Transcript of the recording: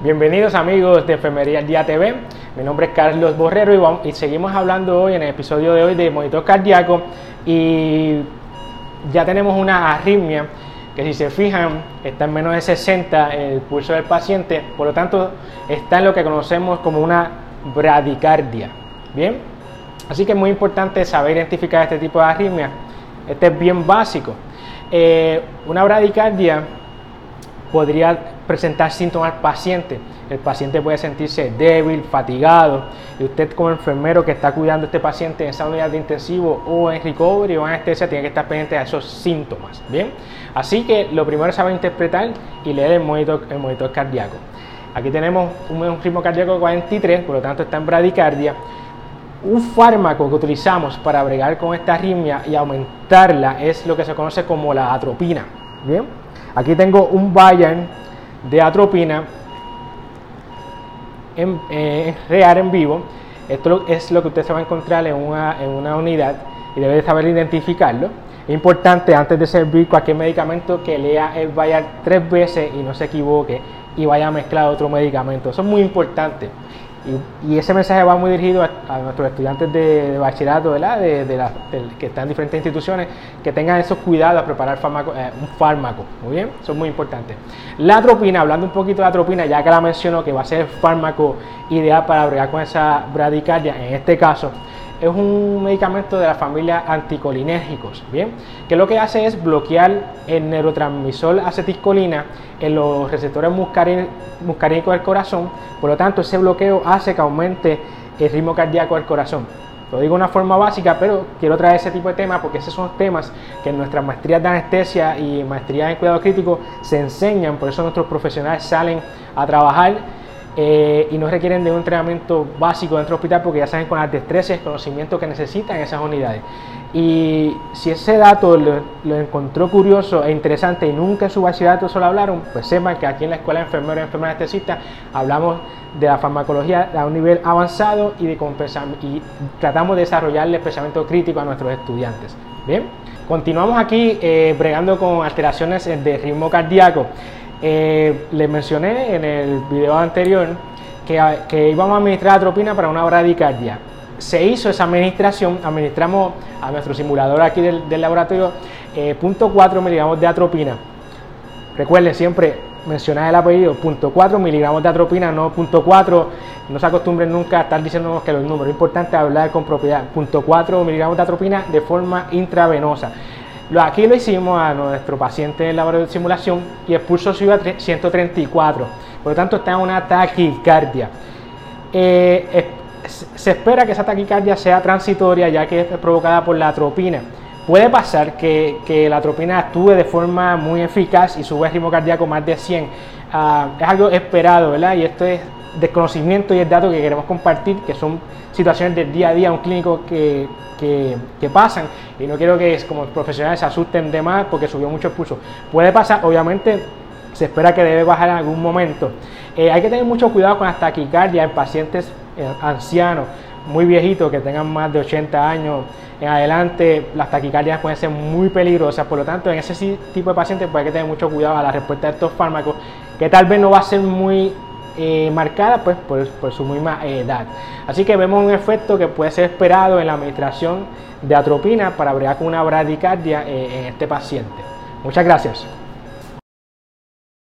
Bienvenidos amigos de Enfermería Día TV. Mi nombre es Carlos Borrero y, seguimos hablando hoy en el episodio de hoy de monitor cardíaco y ya tenemos una arritmia que si se fijan está en menos de 60 el pulso del paciente, por lo tanto está en lo que conocemos como una bradicardia. Bien, así que es muy importante saber identificar este tipo de arritmia. Este es bien básico. Eh, una bradicardia podría presentar síntomas al paciente. El paciente puede sentirse débil, fatigado, y usted como enfermero que está cuidando a este paciente en esa unidad de intensivo o en recovery o en anestesia tiene que estar pendiente de esos síntomas. Bien, así que lo primero es saber interpretar y leer el monitor, el monitor cardíaco. Aquí tenemos un, ritmo cardíaco de 43, por lo tanto está en bradicardia. Un fármaco que utilizamos para bregar con esta arritmia y aumentarla es lo que se conoce como la atropina. Bien, aquí tengo un Bayern de atropina en, eh, real en vivo. Esto es lo que usted se va a encontrar en una, en una unidad y debe saber identificarlo. Es importante antes de servir cualquier medicamento que lea el Bayard tres veces y no se equivoque y vaya a mezclar otro medicamento. Eso es muy importante. Y, ese mensaje va muy dirigido a, nuestros estudiantes de, bachillerato, ¿verdad? De, que están en diferentes instituciones, que tengan esos cuidados a preparar eh, un fármaco. Muy bien, eso es muy importante. La atropina, hablando un poquito de atropina, ya que la mencionó que va a ser el fármaco ideal para bregar con esa bradicardia, en este caso, es un medicamento de la familia anticolinérgicos, ¿bien? Que lo que hace es bloquear el neurotransmisor acetilcolina en los receptores muscarínicos del corazón, por lo tanto ese bloqueo hace que aumente el ritmo cardíaco del corazón. Lo digo de una forma básica, pero quiero traer ese tipo de temas porque esos son temas que en nuestras maestrías de anestesia y maestrías en cuidado crítico se enseñan, por eso nuestros profesionales salen a trabajar eh, y no requieren de un entrenamiento básico dentro del hospital porque ya saben con las destrezas y el conocimiento que necesitan esas unidades. Y si ese dato lo, encontró curioso e interesante y nunca en su bachillerato solo hablaron, pues sepan que aquí en la Escuela de Enfermeros y Enfermeras Anestesistas hablamos de la farmacología a un nivel avanzado y, de y tratamos de desarrollarle el pensamiento crítico a nuestros estudiantes. Bien, continuamos aquí eh, bregando con alteraciones de ritmo cardíaco. Eh, les mencioné en el video anterior que, íbamos a administrar atropina para una bradicardia. Se hizo esa administración, administramos a nuestro simulador aquí del, laboratorio eh, 0.4 miligramos de atropina. Recuerden siempre mencionar el apellido, 0.4 miligramos de atropina, no 0.4. No se acostumbren nunca a estar diciéndonos que los números. Es importante hablar con propiedad. 0.4 miligramos de atropina de forma intravenosa. Aquí lo hicimos a nuestro paciente en laboratorio de simulación y el pulso subió a 134. Por lo tanto, está en una taquicardia. Eh, se espera que esa taquicardia sea transitoria ya que es provocada por la atropina. Puede pasar que, la atropina actúe de forma muy eficaz y sube el ritmo cardíaco más de 100. Ah, es algo esperado, ¿verdad? Y esto es desconocimiento y el dato que queremos compartir, que son situaciones del día a día, un clínico que, que, pasan y no quiero que como profesionales se asusten de más porque subió mucho el pulso. Puede pasar, obviamente se espera que debe bajar en algún momento. Eh, hay que tener mucho cuidado con las taquicardias en pacientes eh, ancianos, muy viejitos, que tengan más de 80 años en adelante, las taquicardias pueden ser muy peligrosas, por lo tanto en ese tipo de pacientes pues hay que tener mucho cuidado a la respuesta de estos fármacos, que tal vez no va a ser muy eh, marcada pues, por, su misma edad. Así que vemos un efecto que puede ser esperado en la administración de atropina para bregar con una bradicardia eh, en este paciente. Muchas gracias.